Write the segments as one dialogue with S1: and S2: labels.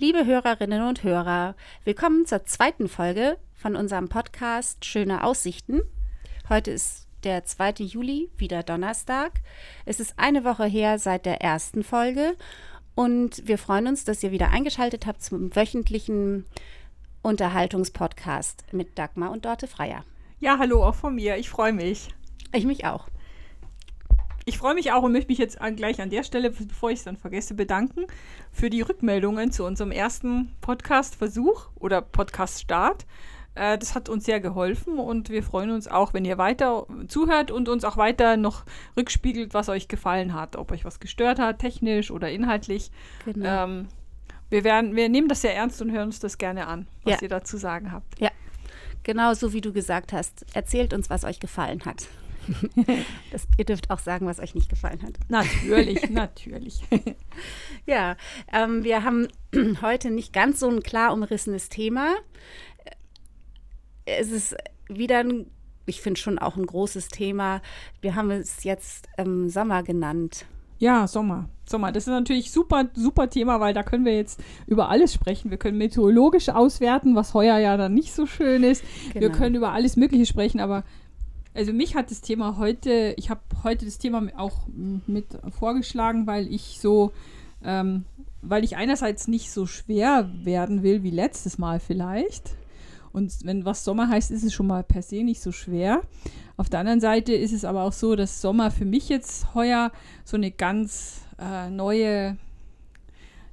S1: Liebe Hörerinnen und Hörer, willkommen zur zweiten Folge von unserem Podcast Schöne Aussichten. Heute ist der 2. Juli, wieder Donnerstag. Es ist eine Woche her seit der ersten Folge und wir freuen uns, dass ihr wieder eingeschaltet habt zum wöchentlichen Unterhaltungspodcast mit Dagmar und Dorte Freier.
S2: Ja, hallo auch von mir. Ich freue mich.
S1: Ich mich auch.
S2: Ich freue mich auch und möchte mich jetzt an, gleich an der Stelle, bevor ich es dann vergesse, bedanken für die Rückmeldungen zu unserem ersten Podcast-Versuch oder Podcast-Start. Äh, das hat uns sehr geholfen und wir freuen uns auch, wenn ihr weiter zuhört und uns auch weiter noch rückspiegelt, was euch gefallen hat, ob euch was gestört hat, technisch oder inhaltlich. Genau. Ähm, wir, werden, wir nehmen das sehr ernst und hören uns das gerne an, was ja. ihr dazu sagen habt.
S1: Ja, genau so wie du gesagt hast. Erzählt uns, was euch gefallen hat. das, ihr dürft auch sagen, was euch nicht gefallen hat.
S2: Natürlich, natürlich.
S1: ja, ähm, wir haben heute nicht ganz so ein klar umrissenes Thema. Es ist wieder ein, ich finde schon auch ein großes Thema. Wir haben es jetzt ähm, Sommer genannt.
S2: Ja, Sommer. Sommer. Das ist natürlich super, super Thema, weil da können wir jetzt über alles sprechen. Wir können meteorologisch auswerten, was heuer ja dann nicht so schön ist. Genau. Wir können über alles Mögliche sprechen, aber also mich hat das Thema heute, ich habe heute das Thema auch mit vorgeschlagen, weil ich so, ähm, weil ich einerseits nicht so schwer werden will wie letztes Mal vielleicht. Und wenn was Sommer heißt, ist es schon mal per se nicht so schwer. Auf der anderen Seite ist es aber auch so, dass Sommer für mich jetzt heuer so eine ganz äh, neue,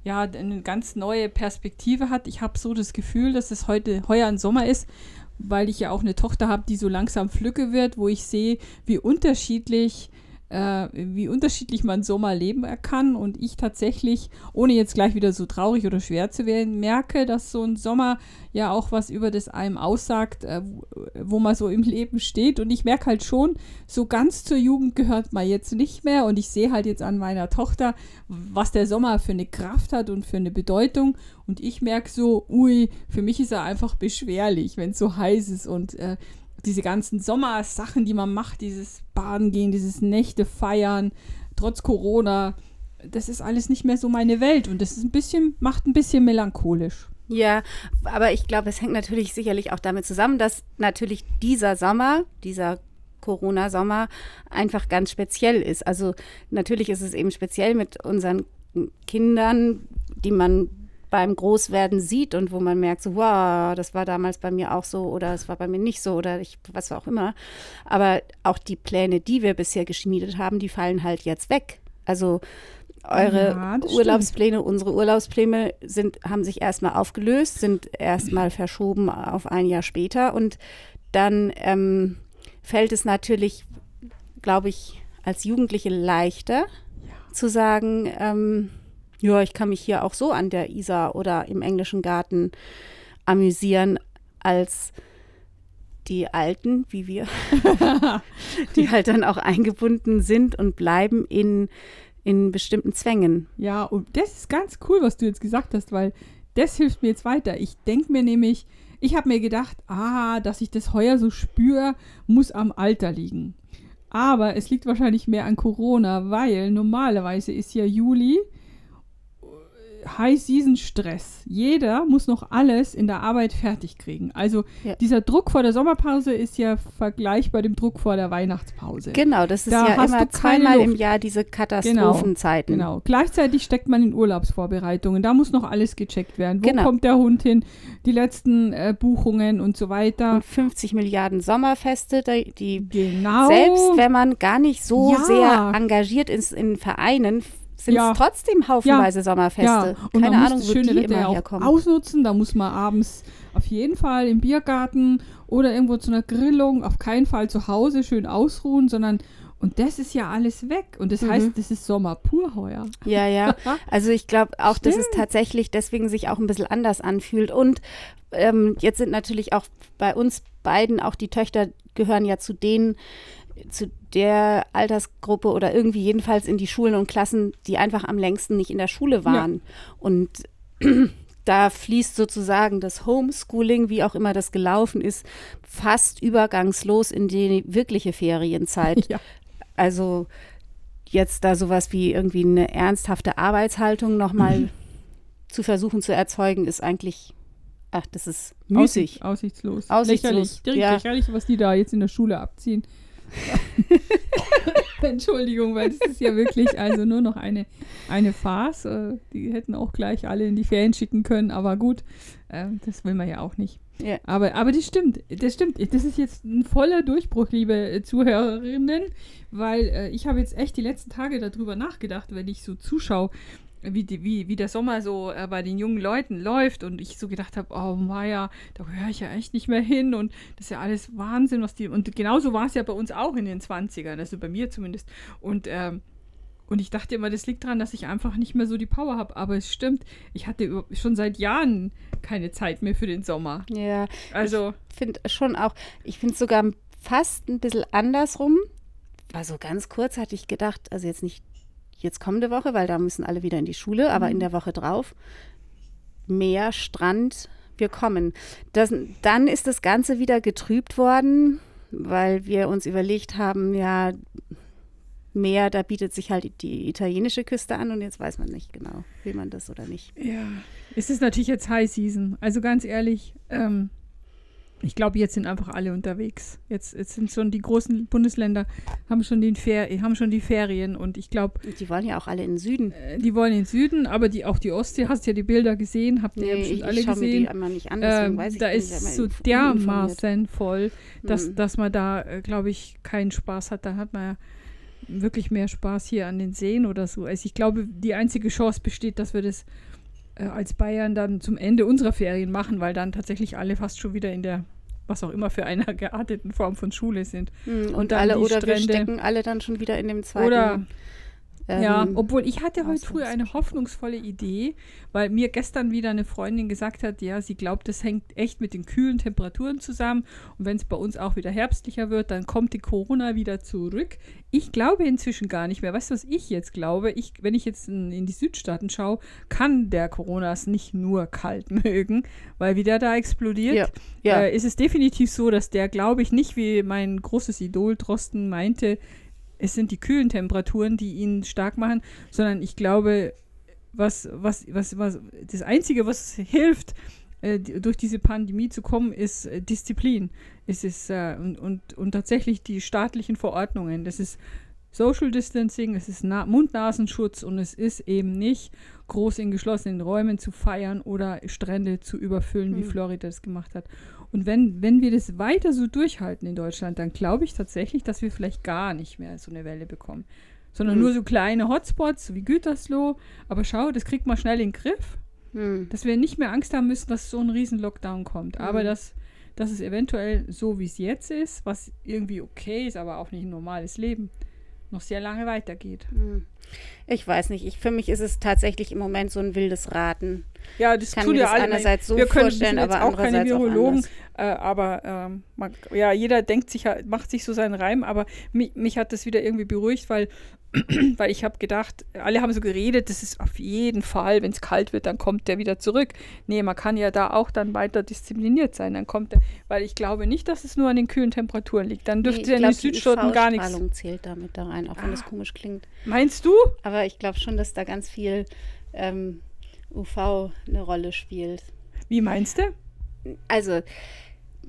S2: ja, eine ganz neue Perspektive hat. Ich habe so das Gefühl, dass es heute heuer ein Sommer ist, weil ich ja auch eine Tochter habe, die so langsam flücke wird, wo ich sehe, wie unterschiedlich äh, wie unterschiedlich man Sommer leben kann und ich tatsächlich, ohne jetzt gleich wieder so traurig oder schwer zu werden, merke, dass so ein Sommer ja auch was über das einem aussagt, äh, wo man so im Leben steht. Und ich merke halt schon, so ganz zur Jugend gehört man jetzt nicht mehr. Und ich sehe halt jetzt an meiner Tochter, was der Sommer für eine Kraft hat und für eine Bedeutung. Und ich merke so, ui, für mich ist er einfach beschwerlich, wenn es so heiß ist. Und äh, diese ganzen Sommersachen, die man macht, dieses Baden gehen, dieses Nächte feiern, trotz Corona, das ist alles nicht mehr so meine Welt und das ist ein bisschen, macht ein bisschen melancholisch.
S1: Ja, aber ich glaube, es hängt natürlich sicherlich auch damit zusammen, dass natürlich dieser Sommer, dieser Corona-Sommer einfach ganz speziell ist. Also natürlich ist es eben speziell mit unseren Kindern, die man beim Großwerden sieht und wo man merkt, so, wow, das war damals bei mir auch so oder es war bei mir nicht so oder ich, was auch immer. Aber auch die Pläne, die wir bisher geschmiedet haben, die fallen halt jetzt weg. Also eure ja, Urlaubspläne, stimmt. unsere Urlaubspläne sind, haben sich erstmal aufgelöst, sind erstmal verschoben auf ein Jahr später und dann ähm, fällt es natürlich, glaube ich, als Jugendliche leichter ja. zu sagen, ähm, ja, ich kann mich hier auch so an der Isar oder im englischen Garten amüsieren, als die Alten, wie wir, die halt dann auch eingebunden sind und bleiben in, in bestimmten Zwängen.
S2: Ja, und das ist ganz cool, was du jetzt gesagt hast, weil das hilft mir jetzt weiter. Ich denke mir nämlich, ich habe mir gedacht, ah, dass ich das heuer so spüre, muss am Alter liegen. Aber es liegt wahrscheinlich mehr an Corona, weil normalerweise ist ja Juli High-Season-Stress. Jeder muss noch alles in der Arbeit fertig kriegen. Also ja. dieser Druck vor der Sommerpause ist ja vergleichbar dem Druck vor der Weihnachtspause.
S1: Genau, das ist da ja immer zweimal im Jahr diese Katastrophenzeiten.
S2: Genau, genau, Gleichzeitig steckt man in Urlaubsvorbereitungen. Da muss noch alles gecheckt werden. Wo genau. kommt der Hund hin? Die letzten äh, Buchungen und so weiter. Und
S1: 50 Milliarden Sommerfeste, die genau. selbst wenn man gar nicht so ja. sehr engagiert ist in Vereinen, sind es ja. trotzdem haufenweise ja. Sommerfeste. Ja.
S2: Und Keine Ahnung, wo schöne die Wetter immer herkommen. Ausnutzen, da muss man abends auf jeden Fall im Biergarten oder irgendwo zu einer Grillung, auf keinen Fall zu Hause schön ausruhen, sondern und das ist ja alles weg. Und das mhm. heißt, das ist Sommer pur heuer.
S1: Ja, ja. Also ich glaube auch, dass es tatsächlich deswegen sich auch ein bisschen anders anfühlt. Und ähm, jetzt sind natürlich auch bei uns beiden, auch die Töchter gehören ja zu denen, zu der Altersgruppe oder irgendwie jedenfalls in die Schulen und Klassen, die einfach am längsten nicht in der Schule waren. Ja. Und da fließt sozusagen das Homeschooling, wie auch immer das gelaufen ist, fast übergangslos in die wirkliche Ferienzeit. Ja. Also jetzt da sowas wie irgendwie eine ernsthafte Arbeitshaltung nochmal mhm. zu versuchen zu erzeugen, ist eigentlich, ach, das ist müßig.
S2: Aussicht, aussichtslos.
S1: Aussichtslos,
S2: Lächerlich. Direkt
S1: ja.
S2: lächerlich, was die da jetzt in der Schule abziehen. Entschuldigung, weil das ist ja wirklich also nur noch eine, eine Farce. Äh, Die hätten auch gleich alle in die Ferien schicken können, aber gut, äh, das will man ja auch nicht.
S1: Ja.
S2: Aber, aber das stimmt, das stimmt. Das ist jetzt ein voller Durchbruch, liebe Zuhörerinnen, weil äh, ich habe jetzt echt die letzten Tage darüber nachgedacht, wenn ich so zuschaue, wie, die, wie, wie der Sommer so äh, bei den jungen Leuten läuft und ich so gedacht habe, oh Maja, da höre ich ja echt nicht mehr hin und das ist ja alles Wahnsinn, was die. Und genauso war es ja bei uns auch in den 20ern, also bei mir zumindest. Und ähm, und ich dachte immer, das liegt daran, dass ich einfach nicht mehr so die Power habe. Aber es stimmt, ich hatte schon seit Jahren keine Zeit mehr für den Sommer.
S1: Ja,
S2: Also,
S1: ich finde schon auch, ich finde es sogar fast ein bisschen andersrum. War so ganz kurz, hatte ich gedacht, also jetzt nicht jetzt kommende Woche, weil da müssen alle wieder in die Schule, aber in der Woche drauf, Meer, Strand, wir kommen. Das, dann ist das Ganze wieder getrübt worden, weil wir uns überlegt haben, ja, Meer, da bietet sich halt die italienische Küste an und jetzt weiß man nicht genau, will man das oder nicht.
S2: ja, es ist natürlich jetzt High Season. Also ganz ehrlich, ähm, ich glaube, jetzt sind einfach alle unterwegs. Jetzt, jetzt sind schon die großen Bundesländer, haben schon, den Fer haben schon die Ferien und ich glaube,
S1: die wollen ja auch alle in den Süden.
S2: äh, die wollen in den Süden, aber die, auch die Ostsee, hast ja die Bilder gesehen, habt ihr ja
S1: Nee,
S2: bestimmt
S1: ich,
S2: alle
S1: ich
S2: gesehen.
S1: die einmal nicht an,
S2: Ähm,
S1: weiß ich
S2: da ist so dermaßen voll, dass,
S1: Mhm.
S2: dass man da, äh, glaube ich, keinen Spaß hat. Da hat man ja wirklich mehr Spaß hier an den Seen oder so. Also ich glaube, die einzige Chance besteht, dass wir das äh, als Bayern dann zum Ende unserer Ferien machen, weil dann tatsächlich alle fast schon wieder in der, was auch immer für einer gearteten Form von Schule sind.
S1: Mhm,
S2: Und
S1: Und, alle oder wir
S2: Strände.
S1: stecken alle dann schon wieder in dem zweiten.
S2: Oder
S1: ähm,
S2: ja, obwohl ich hatte heute früh eine hoffnungsvolle Idee, weil mir gestern wieder eine Freundin gesagt hat, ja, sie glaubt, das hängt echt mit den kühlen Temperaturen zusammen. Und wenn es bei uns auch wieder herbstlicher wird, dann kommt die Corona wieder zurück. Ich glaube inzwischen gar nicht mehr. Weißt du, was ich jetzt glaube? Ich, wenn ich jetzt in, in die Südstaaten schaue, kann der Coronas nicht nur kalt mögen, weil wie der da explodiert,
S1: Ja, ja.
S2: äh, ist es definitiv so, dass der, glaube ich, nicht wie mein großes Idol Drosten meinte, es sind die kühlen Temperaturen, die ihn stark machen, sondern ich glaube, was, was, was, was das Einzige, was hilft, äh, durch diese Pandemie zu kommen, ist äh, Disziplin. Es ist äh, und, und, und tatsächlich die staatlichen Verordnungen. Das ist Social Distancing, es ist Na Mund-Nasenschutz und es ist eben nicht groß in geschlossenen Räumen zu feiern oder Strände zu überfüllen, wie
S1: Hm.
S2: Florida das gemacht hat. Und wenn, wenn wir das weiter so durchhalten in Deutschland, dann glaube ich tatsächlich, dass wir vielleicht gar nicht mehr so eine Welle bekommen. Sondern
S1: Hm.
S2: nur so kleine Hotspots, wie Gütersloh. Aber schau, das kriegt man schnell in den Griff,
S1: Hm.
S2: dass wir nicht mehr Angst haben müssen, dass so ein riesen Lockdown kommt. Aber
S1: Mhm.
S2: dass, dass es eventuell so, wie es jetzt ist, was irgendwie okay ist, aber auch nicht ein normales Leben, noch sehr lange weitergeht.
S1: Hm. Ich weiß nicht. Ich, für mich ist es tatsächlich im Moment so ein wildes Raten.
S2: Ja, das
S1: Ich kann
S2: tun
S1: mir
S2: ja
S1: das
S2: alle.
S1: einerseits so
S2: wir können
S1: vorstellen, aber
S2: auch keine
S1: auch
S2: Virologen,
S1: anders.
S2: äh, aber ähm, man, ja, jeder denkt sich, macht sich so seinen Reim, aber mich, mich hat das wieder irgendwie beruhigt, weil, weil ich habe gedacht, alle haben so geredet, das ist auf jeden Fall, wenn es kalt wird, dann kommt der wieder zurück. Nee, man kann ja da auch dann weiter diszipliniert sein, dann kommt der, weil ich glaube nicht, dass es nur an den kühlen Temperaturen liegt. Dann dürfte
S1: Nee,
S2: ja in den Südstaaten gar nichts.
S1: UV-Strahlung zählt damit da rein, auch wenn das
S2: Ah.
S1: komisch klingt.
S2: Meinst du?
S1: Aber ich glaube schon, dass da ganz viel ähm, UV eine Rolle spielt.
S2: Wie meinst du?
S1: Also,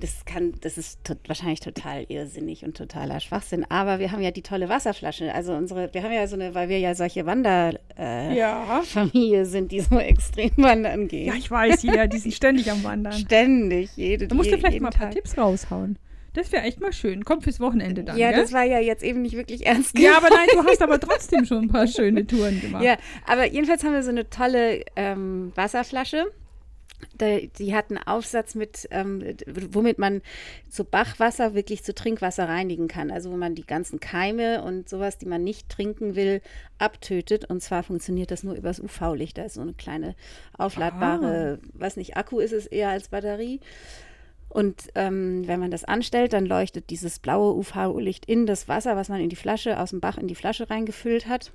S1: das kann, das ist to wahrscheinlich total irrsinnig und totaler Schwachsinn. Aber wir haben ja die tolle Wasserflasche. Also unsere, wir haben ja so eine, weil wir ja solche Wanderfamilie äh,
S2: Ja.
S1: Sind, die so extrem wandern gehen.
S2: Ja, ich weiß, ja, die sind ständig am Wandern.
S1: Ständig, jede
S2: Da musst du
S1: je-
S2: vielleicht mal ein paar
S1: Tag.
S2: Tipps raushauen. Das wäre echt mal schön. Kommt fürs Wochenende dann.
S1: Ja,
S2: gell?
S1: das war ja jetzt eben nicht wirklich ernst
S2: Ja, aber nein, du hast aber trotzdem schon ein paar schöne Touren gemacht.
S1: Ja, aber jedenfalls haben wir so eine tolle ähm, Wasserflasche. Die hat einen Aufsatz mit, ähm, womit man so Bachwasser wirklich zu Trinkwasser reinigen kann. Also wo man die ganzen Keime und sowas, die man nicht trinken will, abtötet. Und zwar funktioniert das nur übers UV-Licht. Da ist so eine kleine aufladbare, weiß nicht, Akku ist es eher als Batterie. Und ähm, wenn man das anstellt, dann leuchtet dieses blaue UV-Licht in das Wasser, was man in die Flasche, aus dem Bach in die Flasche reingefüllt hat.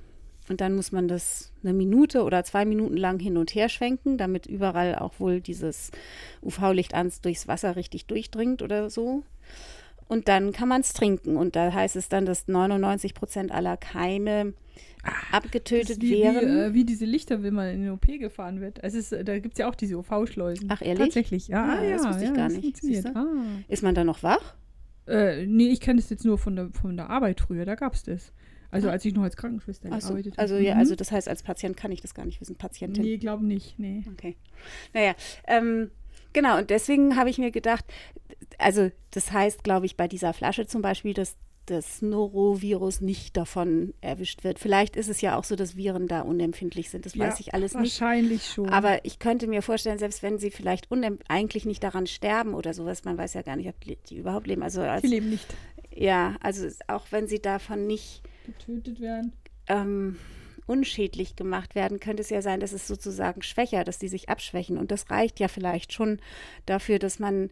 S1: Und dann muss man das eine Minute oder zwei Minuten lang hin und her schwenken, damit überall auch wohl dieses UV-Licht ans durchs Wasser richtig durchdringt oder so. und dann kann man es trinken. Und da heißt es dann, dass 99 Prozent aller Keime ah, abgetötet
S2: wie,
S1: wären.
S2: Wie, äh, wie, diese Lichter, wenn man in den OP gefahren wird. Also es ist, da gibt es ja auch diese UV-Schleusen.
S1: Ach, ehrlich?
S2: Tatsächlich, ja.
S1: Ah, ja das wusste ja, ich gar nicht. Ah. Ist man da noch wach?
S2: Äh, nee, ich kenne das jetzt nur von der, von der Arbeit früher, da gab es das. Also als ich noch als Krankenschwester
S1: so,
S2: gearbeitet
S1: habe. Also ja, mhm. also das heißt, als Patient kann ich das gar nicht wissen, Patientin.
S2: Nee, glaube nicht, nee.
S1: Okay. Naja, ähm, genau, und deswegen habe ich mir gedacht, also das heißt, glaube ich, bei dieser Flasche zum Beispiel, dass das Norovirus nicht davon erwischt wird. Vielleicht ist es ja auch so, dass Viren da unempfindlich sind. Das ja, weiß ich alles nicht.
S2: Wahrscheinlich schon.
S1: Aber ich könnte mir vorstellen, selbst wenn sie vielleicht eigentlich nicht daran sterben oder sowas, man weiß ja gar nicht, ob die überhaupt leben. Also als,
S2: die leben nicht.
S1: Ja, also auch wenn sie davon nicht
S2: getötet werden.
S1: Ähm, unschädlich gemacht werden, könnte es ja sein, dass es sozusagen schwächer, dass die sich abschwächen. Und das reicht ja vielleicht schon dafür, dass man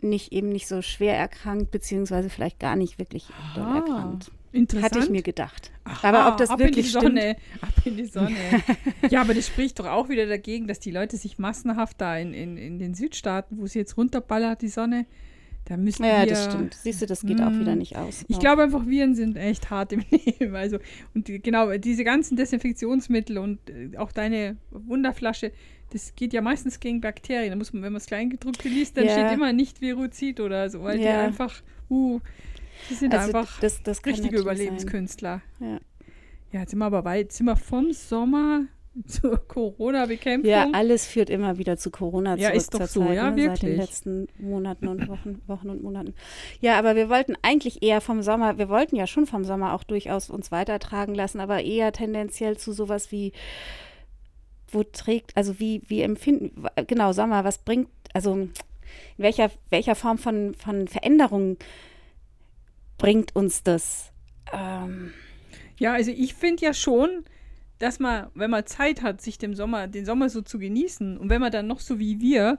S1: nicht eben nicht so schwer erkrankt, beziehungsweise vielleicht gar nicht wirklich ah, erkrankt.
S2: Interessant.
S1: Hatte ich mir gedacht.
S2: Aha, aber ob das ab wirklich in die Sonne. Stimmt? Ab in die Sonne. ja, aber das spricht doch auch wieder dagegen, dass die Leute sich massenhaft da in, in, in den Südstaaten, wo sie jetzt runterballert, die Sonne, da müssen
S1: ja,
S2: wir.
S1: Ja, das stimmt. Siehst du, das geht mh, auch wieder hm. nicht aus.
S2: Ich glaube einfach, Viren sind echt hart im Leben. Also, und die, genau, diese ganzen Desinfektionsmittel und äh, auch deine Wunderflasche, das geht ja meistens gegen Bakterien. Da muss man, wenn man das Kleingedruckte liest, dann ja. steht immer nicht Viruzid oder so, weil ja. die einfach, uh, die sind also einfach
S1: das, das
S2: richtige Überlebenskünstler.
S1: Ja.
S2: ja, jetzt sind wir aber weit, jetzt sind wir vom Sommer zur Corona-Bekämpfung.
S1: Ja, alles führt immer wieder zu Corona
S2: ja, ist doch so, Zeit, ja,
S1: ne,
S2: wirklich.
S1: Seit den letzten Monaten und Wochen, Wochen und Monaten. Ja, aber wir wollten eigentlich eher vom Sommer, wir wollten ja schon vom Sommer auch durchaus uns weitertragen lassen, aber eher tendenziell zu sowas wie wo trägt, also wie, wie empfinden, genau, Sommer, was bringt, also in welcher, welcher Form von, von Veränderung bringt uns das? Ähm,
S2: ja, also ich finde ja schon, dass man, wenn man Zeit hat, sich dem Sommer, den Sommer so zu genießen und wenn man dann noch so wie wir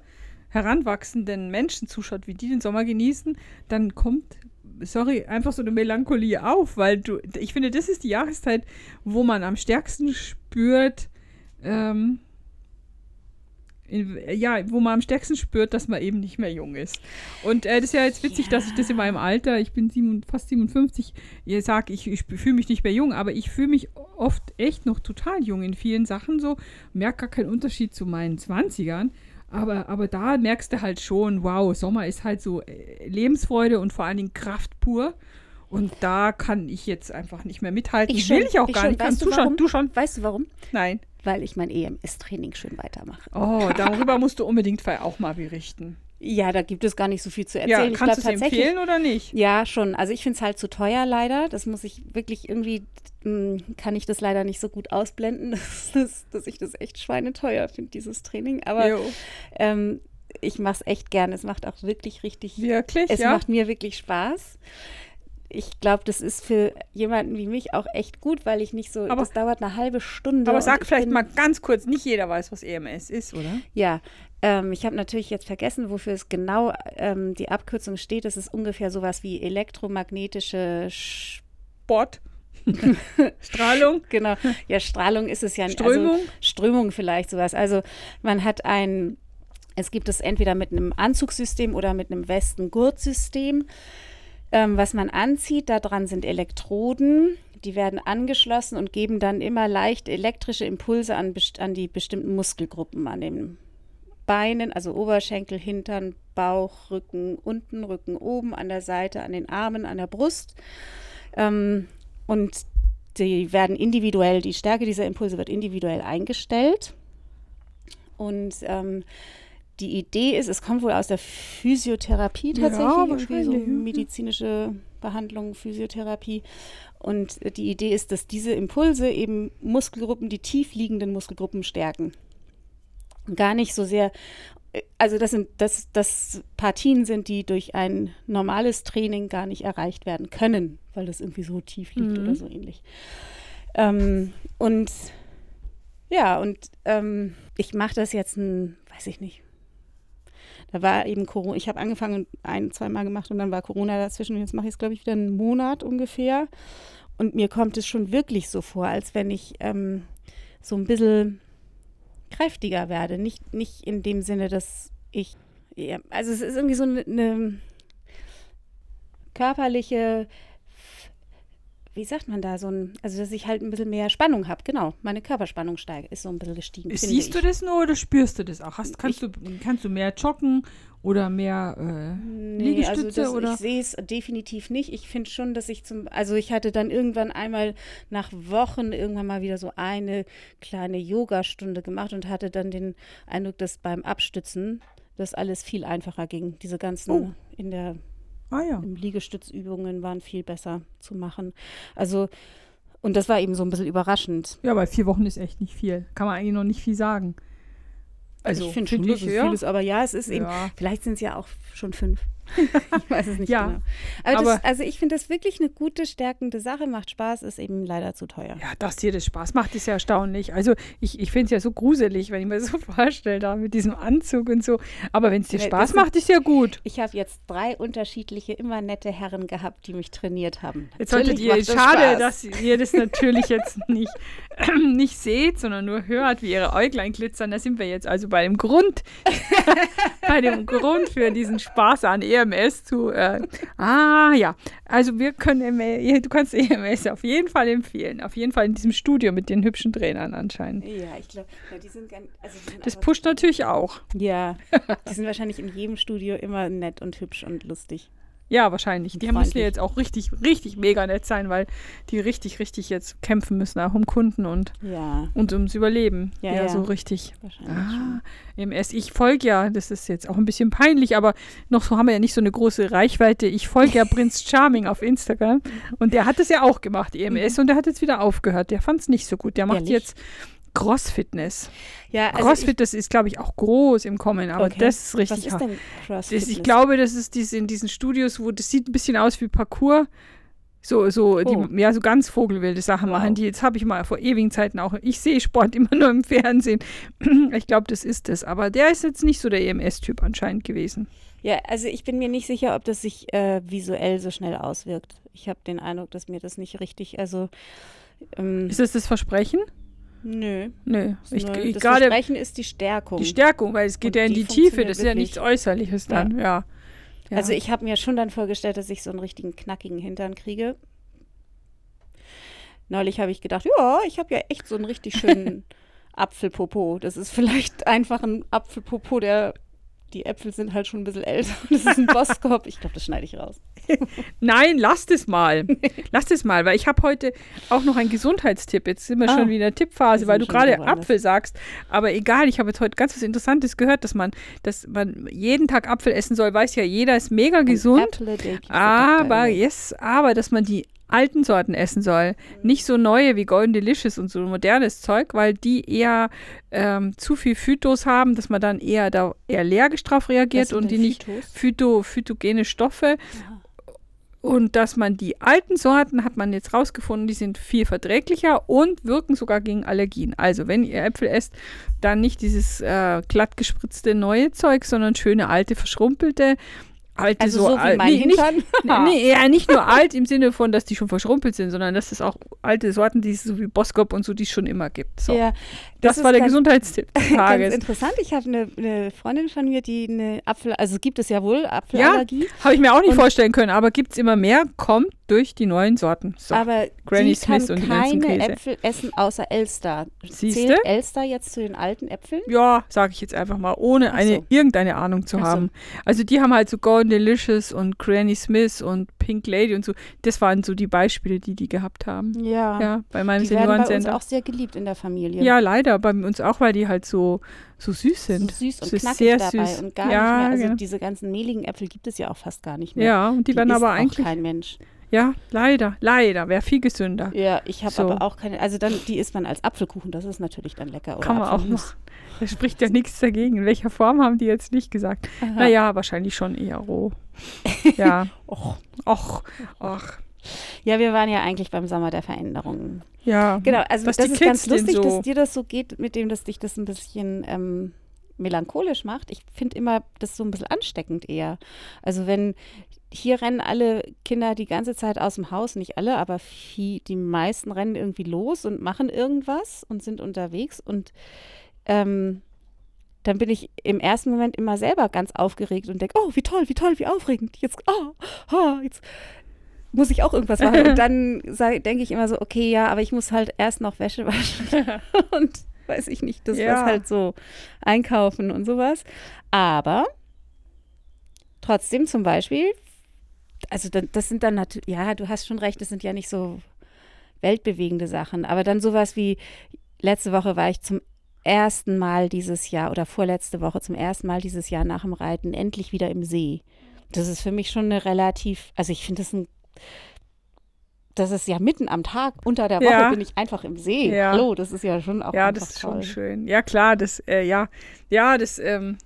S2: heranwachsenden Menschen zuschaut, wie die den Sommer genießen, dann kommt, sorry, einfach so eine Melancholie auf, weil du, ich finde, das ist die Jahreszeit, wo man am stärksten spürt, ähm, ja, wo man am stärksten spürt, dass man eben nicht mehr jung ist. Und äh, das ist ja jetzt witzig, ja. dass ich das in meinem Alter, ich bin sieben, fast 57, ihr sagt, ich, ich fühle mich nicht mehr jung, aber ich fühle mich oft echt noch total jung in vielen Sachen so, merke gar keinen Unterschied zu meinen 20ern. Aber, aber da merkst du halt schon, wow, Sommer ist halt so äh, Lebensfreude und vor allen Dingen Kraft pur. Und da kann ich jetzt einfach nicht mehr mithalten.
S1: Ich
S2: will ich auch
S1: ich
S2: gar
S1: schon.
S2: nicht.
S1: Kannst
S2: du,
S1: schon?
S2: Du schon?
S1: Weißt du warum?
S2: Nein
S1: weil ich mein EMS-Training schön weitermache.
S2: Oh, darüber musst du unbedingt auch mal berichten.
S1: Ja, da gibt es gar nicht so viel zu erzählen.
S2: Ja, kannst du es empfehlen oder nicht?
S1: Ja, schon. Also ich finde es halt zu teuer leider. Das muss ich wirklich irgendwie, mh, hm, kann ich das leider nicht so gut ausblenden, dass, dass, dass ich das echt schweineteuer finde, dieses Training. Aber ähm, ich mache es echt gerne. Es macht auch wirklich richtig.
S2: Wirklich?
S1: Es
S2: ja?
S1: macht mir wirklich Spaß ich glaube, das ist für jemanden wie mich auch echt gut, weil ich nicht so,
S2: aber,
S1: das dauert eine halbe Stunde.
S2: Aber sag vielleicht mal ganz kurz, nicht jeder weiß, was EMS ist, oder?
S1: Ja, ähm, ich habe natürlich jetzt vergessen, wofür es genau ähm, die Abkürzung steht. Das ist ungefähr sowas wie elektromagnetische
S2: Sport. Strahlung?
S1: genau. Ja, Strahlung ist es ja.
S2: nicht. Strömung? Also,
S1: Strömung vielleicht sowas. Also man hat ein, es gibt es entweder mit einem Anzugssystem oder mit einem Westen-Gurtsystem. system ähm, was man anzieht, daran sind Elektroden, die werden angeschlossen und geben dann immer leicht elektrische Impulse an, an die bestimmten Muskelgruppen, an den Beinen, also Oberschenkel, Hintern, Bauch, Rücken, unten, Rücken oben, an der Seite, an den Armen, an der Brust. Ähm, und die werden individuell, die Stärke dieser Impulse wird individuell eingestellt. Und ähm, die Idee ist, es kommt wohl aus der Physiotherapie tatsächlich, ja, so medizinische Behandlung, Physiotherapie. Und die Idee ist, dass diese Impulse eben Muskelgruppen, die tief liegenden Muskelgruppen stärken. Gar nicht so sehr, also das sind das, das Partien sind, die durch ein normales Training gar nicht erreicht werden können, weil das irgendwie so tief liegt mhm. oder so ähnlich. Ähm, und ja, und ähm, ich mache das jetzt ein, weiß ich nicht, da war eben Corona, ich habe angefangen ein, zweimal gemacht und dann war Corona dazwischen und jetzt mache ich es, glaube ich, wieder einen Monat ungefähr. Und mir kommt es schon wirklich so vor, als wenn ich ähm, so ein bisschen kräftiger werde. Nicht, nicht in dem Sinne, dass ich, ja, also es ist irgendwie so eine, eine körperliche, wie sagt man da, so ein, also dass ich halt ein bisschen mehr Spannung habe. Genau, meine Körperspannung steigt, ist so ein bisschen gestiegen.
S2: Siehst du das nur oder spürst du das auch? Hast, kannst, ich, du, kannst du mehr joggen oder mehr äh, nee, Liegestütze? Also das, oder?
S1: Ich sehe es definitiv nicht. Ich finde schon, dass ich zum, also ich hatte dann irgendwann einmal nach Wochen irgendwann mal wieder so eine kleine Yogastunde gemacht und hatte dann den Eindruck, dass beim Abstützen das alles viel einfacher ging. Diese ganzen oh. in der
S2: ah, ja.
S1: Liegestützübungen waren viel besser zu machen. Also und das war eben so ein bisschen überraschend.
S2: Ja, weil vier Wochen ist echt nicht viel. Kann man eigentlich noch nicht viel sagen.
S1: Also ich finde find schon, dass es ja. viel ist, aber ja, es ist eben, vielleicht sind es ja auch schon fünf. ich weiß es nicht ja, genau. Aber, aber das, also ich finde das wirklich eine gute, stärkende Sache, macht Spaß, ist eben leider zu teuer.
S2: Ja, dass dir das Spaß macht, ist ja erstaunlich. Also ich, ich finde es ja so gruselig, wenn ich mir so vorstelle, da mit diesem Anzug und so. Aber wenn es dir Spaß macht, ist ja gut.
S1: Ich habe jetzt drei unterschiedliche, immer nette Herren gehabt, die mich trainiert haben.
S2: Jetzt solltet ihr, schade, Spaß. dass ihr das natürlich jetzt nicht, nicht seht, sondern nur hört, wie ihre Äuglein glitzern. Da sind wir jetzt also bei dem Grund, bei dem Grund für diesen Spaß an ihr EMS zu. Äh, ah ja, also wir können, du kannst EMS auf jeden Fall empfehlen. Auf jeden Fall in diesem Studio mit den hübschen Trainern anscheinend.
S1: Ja, ich glaube, ja, die sind ganz. Also
S2: die sind das pusht natürlich auch.
S1: Ja, die sind wahrscheinlich in jedem Studio immer nett und hübsch und lustig.
S2: Ja, wahrscheinlich. Die müssen ja jetzt auch richtig, richtig mega nett sein, weil die richtig, richtig jetzt kämpfen müssen, auch um Kunden und,
S1: ja.
S2: und ums Überleben. Ja, ja, ja. so richtig.
S1: Wahrscheinlich ah,
S2: MS. Ich folge ja, das ist jetzt auch ein bisschen peinlich, aber noch so haben wir ja nicht so eine große Reichweite. Ich folge ja Prinz Charming auf Instagram und der hat es ja auch gemacht, EMS, mhm. und der hat jetzt wieder aufgehört. Der fand es nicht so gut. Der macht Ehrlich? jetzt Crossfitness. Ja, also Crossfit, das ist, glaube ich, auch groß im Kommen, aber okay. das ist richtig.
S1: Was ist denn Crossfit?
S2: Ich glaube, das ist diese, in diesen Studios, wo das sieht ein bisschen aus wie Parkour. So, so, oh. die, ja, so ganz vogelwilde Sachen wow. machen die. Jetzt habe ich mal vor ewigen Zeiten auch, ich sehe Sport immer nur im Fernsehen. ich glaube, das ist es. Aber der ist jetzt nicht so der EMS-Typ anscheinend gewesen.
S1: Ja, also ich bin mir nicht sicher, ob das sich äh, visuell so schnell auswirkt. Ich habe den Eindruck, dass mir das nicht richtig, also.
S2: Ähm, ist das das Versprechen?
S1: Nö.
S2: Nö.
S1: Ich, ich das grade, Versprechen ist die Stärkung.
S2: Die Stärkung, weil es geht Und ja in die, die Tiefe, das ist ja nichts Äußerliches dann, ja. ja.
S1: ja. Also ich habe mir schon dann vorgestellt, dass ich so einen richtigen knackigen Hintern kriege. Neulich habe ich gedacht, ja, ich habe ja echt so einen richtig schönen Apfelpopo. Das ist vielleicht einfach ein Apfelpopo, der die Äpfel sind halt schon ein bisschen älter. Das ist ein Boskop. Ich glaube, das schneide ich raus.
S2: Nein, lasst es mal. lasst es mal, weil ich habe heute auch noch einen Gesundheitstipp. Jetzt sind wir ah, schon wieder in der Tippphase, weil du gerade Apfel sagst. Aber egal, ich habe jetzt heute ganz was Interessantes gehört, dass man, dass man jeden Tag Apfel essen soll. Weiß ja jeder, ist mega gesund. Aber, yes, aber dass man die alten Sorten essen soll. Nicht so neue wie Golden Delicious und so modernes Zeug, weil die eher ähm, zu viel Phytos haben, dass man dann eher da eher allergisch drauf reagiert und die nicht Phyto, phytogene Stoffe. Aha. Und dass man die alten Sorten, hat man jetzt rausgefunden, die sind viel verträglicher und wirken sogar gegen Allergien. Also wenn ihr Äpfel esst, dann nicht dieses äh, glatt gespritzte neue Zeug, sondern schöne alte verschrumpelte alte
S1: also
S2: so,
S1: so alt. Nee,
S2: nicht, nee, ja, nicht nur alt im Sinne von, dass die schon verschrumpelt sind, sondern dass es auch alte Sorten, die es so wie Boskop und so, die es schon immer gibt. So. Ja, das, das war der ganz, Gesundheitstipp des Tages.
S1: Ganz interessant. Ich habe eine, eine, Freundin von mir, die eine Apfel, also gibt es ja wohl Apfelallergie.
S2: Ja, habe ich mir auch nicht und vorstellen können, aber gibt es immer mehr, kommt durch die neuen Sorten.
S1: So. Aber Granny Smith kann und keine. Äpfel essen außer Elster.
S2: Siehste?
S1: Zählt Elster jetzt zu den alten Äpfeln?
S2: Ja, sage ich jetzt einfach mal, ohne eine, so. irgendeine Ahnung zu Ach haben. So. Also die haben halt so Golden Delicious und Granny Smith und Pink Lady und so. Das waren so die Beispiele, die die gehabt haben.
S1: Ja.
S2: Ja, bei meinem
S1: die werden bei uns auch sehr geliebt in der Familie.
S2: Ja, leider. Bei uns auch, weil die halt so, so süß sind.
S1: So süß und knackig sehr dabei süß. und gar ja, nicht mehr. Also genau. diese ganzen mehligen Äpfel gibt es ja auch fast gar nicht mehr.
S2: Ja, und die, die werden aber eigentlich
S1: kein Mensch.
S2: Ja, leider, leider. Wäre viel gesünder.
S1: Ja, ich habe so. aber auch keine. Also dann, die isst man als Apfelkuchen. Das ist natürlich dann lecker. Oder
S2: Kann man auch machen. Da spricht ja nichts dagegen. In welcher Form haben die jetzt nicht gesagt? Aha. Naja, wahrscheinlich schon eher roh. Ja.
S1: och.
S2: Och. Och.
S1: Ja, wir waren ja eigentlich beim Sommer der Veränderungen.
S2: Ja.
S1: Genau, also das ist ganz lustig, so dass dir das so geht, mit dem, dass dich das ein bisschen ähm, melancholisch macht. Ich finde immer das so ein bisschen ansteckend eher. Also wenn hier rennen alle Kinder die ganze Zeit aus dem Haus, nicht alle, aber viel, die meisten rennen irgendwie los und machen irgendwas und sind unterwegs und ähm, dann bin ich im ersten Moment immer selber ganz aufgeregt und denke, oh, wie toll, wie toll, wie aufregend. Jetzt, oh, oh jetzt muss ich auch irgendwas machen. Und dann denke ich immer so, okay, ja, aber ich muss halt erst noch Wäsche waschen und weiß ich nicht, das ja. was halt so einkaufen und sowas. Aber trotzdem zum Beispiel, also das sind dann natürlich, ja, du hast schon recht, das sind ja nicht so weltbewegende Sachen, aber dann sowas wie, letzte Woche war ich zum ersten Mal dieses Jahr oder vorletzte Woche zum ersten Mal dieses Jahr nach dem Reiten endlich wieder im See. Das ist für mich schon eine relativ, also ich finde das ein, das ist ja mitten am Tag, unter der Woche ja. bin ich einfach im See. Ja. Hallo, das ist ja schon auch
S2: Ja, das ist toll. schon schön. Ja, klar, das, äh, ja, ja, das, ähm,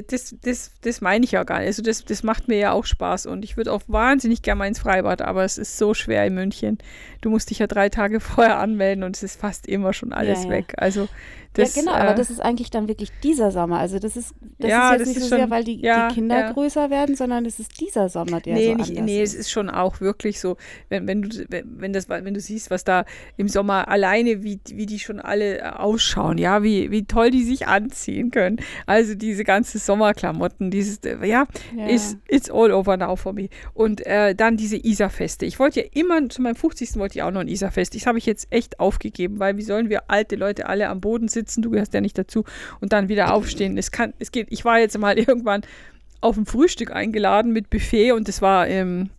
S2: das, das, das meine ich ja gar nicht. Also das, das macht mir ja auch Spaß und ich würde auch wahnsinnig gerne mal ins Freibad, aber es ist so schwer in München. Du musst dich ja drei Tage vorher anmelden und es ist fast immer schon alles ja, ja. weg. Also
S1: das, ja, genau, äh, aber das ist eigentlich dann wirklich dieser Sommer. Also das ist, das ja, ist jetzt das nicht ist so schon, sehr, weil die, ja, die Kinder ja. größer werden, sondern es ist dieser Sommer, der nee, so nicht,
S2: anders nee, ist. es ist schon auch wirklich so, wenn, wenn, du, wenn, das, wenn du siehst, was da im Sommer alleine, wie, wie die schon alle äh, ausschauen, ja, wie, wie toll die sich anziehen können. Also diese ganzen Sommerklamotten, dieses, äh, ja, ja. Ist, it's all over now for me. Und äh, dann diese Isar-Feste. Ich wollte ja immer, zu meinem 50. wollte ich auch noch ein Isar-Fest. Das habe ich jetzt echt aufgegeben, weil wie sollen wir alte Leute alle am Boden sitzen sitzen, du gehörst ja nicht dazu, und dann wieder aufstehen. Es kann, es geht, ich war jetzt mal irgendwann auf ein Frühstück eingeladen mit Buffet und das war im,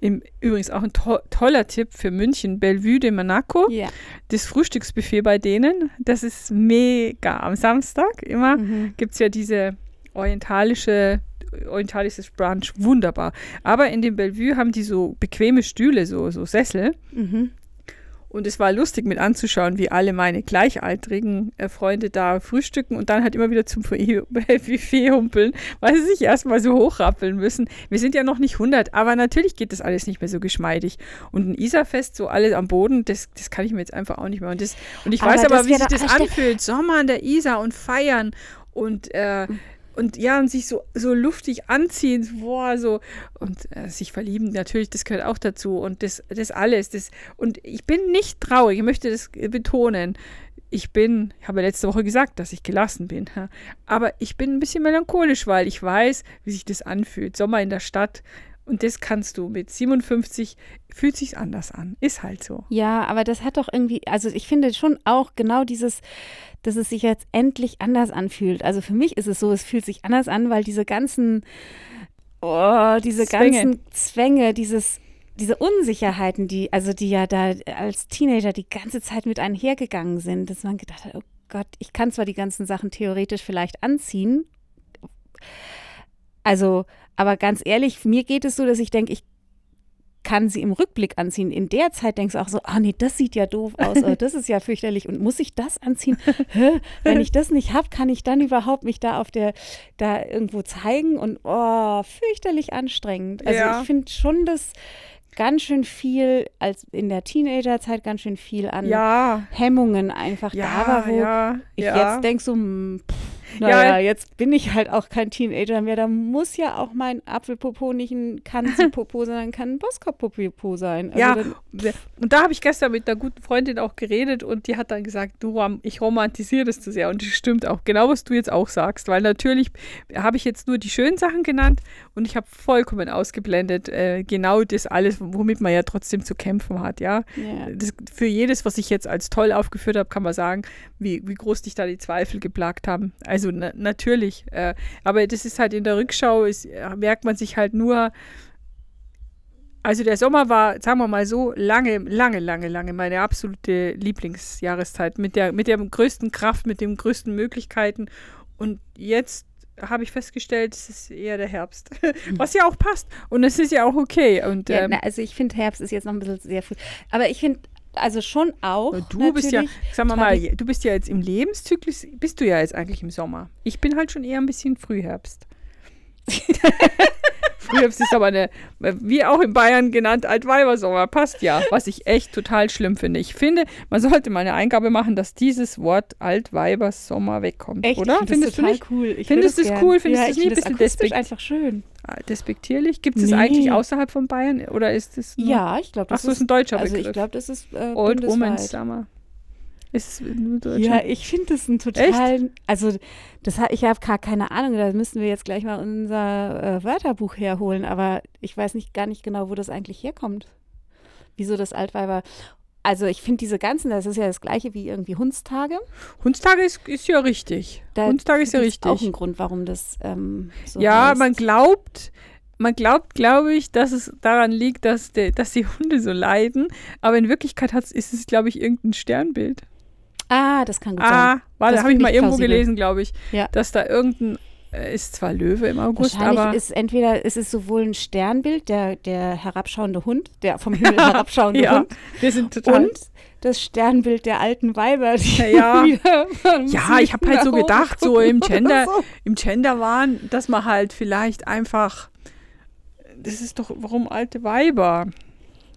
S2: im, übrigens auch ein to toller Tipp für München, Bellevue de Monaco. Yeah. Das Frühstücksbuffet bei denen, das ist mega. Am Samstag immer mhm. gibt es ja diese orientalische orientalisches Brunch, wunderbar. Aber in dem Bellevue haben die so bequeme Stühle, so, so Sessel. Mhm. Und es war lustig mit anzuschauen, wie alle meine gleichaltrigen äh, Freunde da frühstücken und dann halt immer wieder zum Buffet humpeln, weil sie sich erstmal so hochrappeln müssen. Wir sind ja noch nicht 100, aber natürlich geht das alles nicht mehr so geschmeidig. Und ein Isarfest, so alle am Boden, das, das kann ich mir jetzt einfach auch nicht mehr. Und, das, und ich aber weiß aber, wie sich das anfühlt. Sommer an der Isar und feiern und äh, und ja, und sich so, so luftig anziehen, boah, so, und äh, sich verlieben, natürlich, das gehört auch dazu und das, das alles, das, und ich bin nicht traurig, ich möchte das betonen. Ich bin, ich habe letzte Woche gesagt, dass ich gelassen bin, aber ich bin ein bisschen melancholisch, weil ich weiß, wie sich das anfühlt. Sommer in der Stadt, und das kannst du mit 57, fühlt sich anders an. Ist halt so.
S1: Ja, aber das hat doch irgendwie, also ich finde schon auch genau dieses, dass es sich jetzt endlich anders anfühlt. Also für mich ist es so, es fühlt sich anders an, weil diese ganzen, oh, diese Zwänge. ganzen Zwänge, dieses, diese Unsicherheiten, die, also die ja da als Teenager die ganze Zeit mit einhergegangen sind, dass man gedacht hat, oh Gott, ich kann zwar die ganzen Sachen theoretisch vielleicht anziehen, also aber ganz ehrlich, mir geht es so, dass ich denke, ich kann sie im Rückblick anziehen. In der Zeit denkst du auch so, ah nee, das sieht ja doof aus, oder das ist ja fürchterlich und muss ich das anziehen? Wenn ich das nicht habe, kann ich dann überhaupt mich da auf der, da irgendwo zeigen und oh, fürchterlich anstrengend. Also ja. ich finde schon, dass ganz schön viel, als in der Teenagerzeit ganz schön viel an ja. Hemmungen einfach ja, da war, wo ich jetzt denke so, hm, pff, naja, ja. jetzt bin ich halt auch kein Teenager mehr. Da muss ja auch mein Apfelpopo nicht ein Kanzi-Popo, sondern kann ein Boskop-Popo sein.
S2: Also ja, und da habe ich gestern mit einer guten Freundin auch geredet und die hat dann gesagt, du, ich romantisiere das zu sehr. Und das stimmt auch. Genau, was du jetzt auch sagst. Weil natürlich habe ich jetzt nur die schönen Sachen genannt und ich habe vollkommen ausgeblendet, äh, genau das alles, womit man ja trotzdem zu kämpfen hat. Ja, ja. Das, für jedes, was ich jetzt als toll aufgeführt habe, kann man sagen, wie, wie groß dich da die Zweifel geplagt haben. Also also na, natürlich. Äh, aber das ist halt in der Rückschau, ist, merkt man sich halt nur. Also der Sommer war, sagen wir mal so, lange, lange, lange, lange meine absolute Lieblingsjahreszeit. Mit der, mit der größten Kraft, mit den größten Möglichkeiten. Und jetzt habe ich festgestellt, es ist eher der Herbst. Was ja auch passt. Und es ist ja auch okay. Und,
S1: ja, ähm, na, also ich finde, Herbst ist jetzt noch ein bisschen sehr früh. Aber ich finde also schon auch.
S2: Du bist ja, sagen wir mal, du bist ja jetzt im Lebenszyklus, bist du ja jetzt eigentlich im Sommer. Ich bin halt schon eher ein bisschen Frühherbst. Frühherbst ist aber eine, wie auch in Bayern genannt, Altweibersommer. Passt ja. Was ich echt total schlimm finde. Ich finde, man sollte mal eine Eingabe machen, dass dieses Wort Altweibersommer wegkommt. Echt? Oder?
S1: Ich Findest du nicht? cool. Ich
S2: Findest du es cool? Findest du
S1: es
S2: nicht
S1: ein bisschen einfach schön?
S2: Despektierlich? Gibt es nee. eigentlich außerhalb von Bayern oder ist es
S1: Ja, ich glaube,
S2: das Ach so, ist ein deutscher
S1: also
S2: Begriff.
S1: ich glaube, das ist äh,
S2: Old Woman Summer. Ist
S1: ja, ich finde das ein total. Echt? Also, das ich habe gar keine Ahnung. Da müssen wir jetzt gleich mal unser äh, Wörterbuch herholen. Aber ich weiß nicht gar nicht genau, wo das eigentlich herkommt. Wieso das Altweiber. Also ich finde diese ganzen, das ist ja das gleiche wie irgendwie Hundstage.
S2: Hundstage ist, ist ja richtig. Da Hundstage ist ja richtig.
S1: Auch ein Grund, warum das ähm,
S2: so Ja, heißt. man glaubt, man glaubt, glaube ich, dass es daran liegt, dass, de, dass die Hunde so leiden. Aber in Wirklichkeit ist es, glaube ich, irgendein Sternbild.
S1: Ah, das kann gut
S2: ah,
S1: sein.
S2: War, das habe ich mal irgendwo plausibel. gelesen, glaube ich, ja. dass da irgendein ist zwar Löwe im August,
S1: Wahrscheinlich
S2: aber
S1: ist entweder ist es sowohl ein Sternbild, der der herabschauende Hund, der vom Himmel herabschauende
S2: ja,
S1: Hund,
S2: wir sind total
S1: und das Sternbild der alten Weiber.
S2: Die ja, ja ich habe halt so gedacht, so im Gender, so. im Genderwahn, dass man halt vielleicht einfach, das ist doch, warum alte Weiber?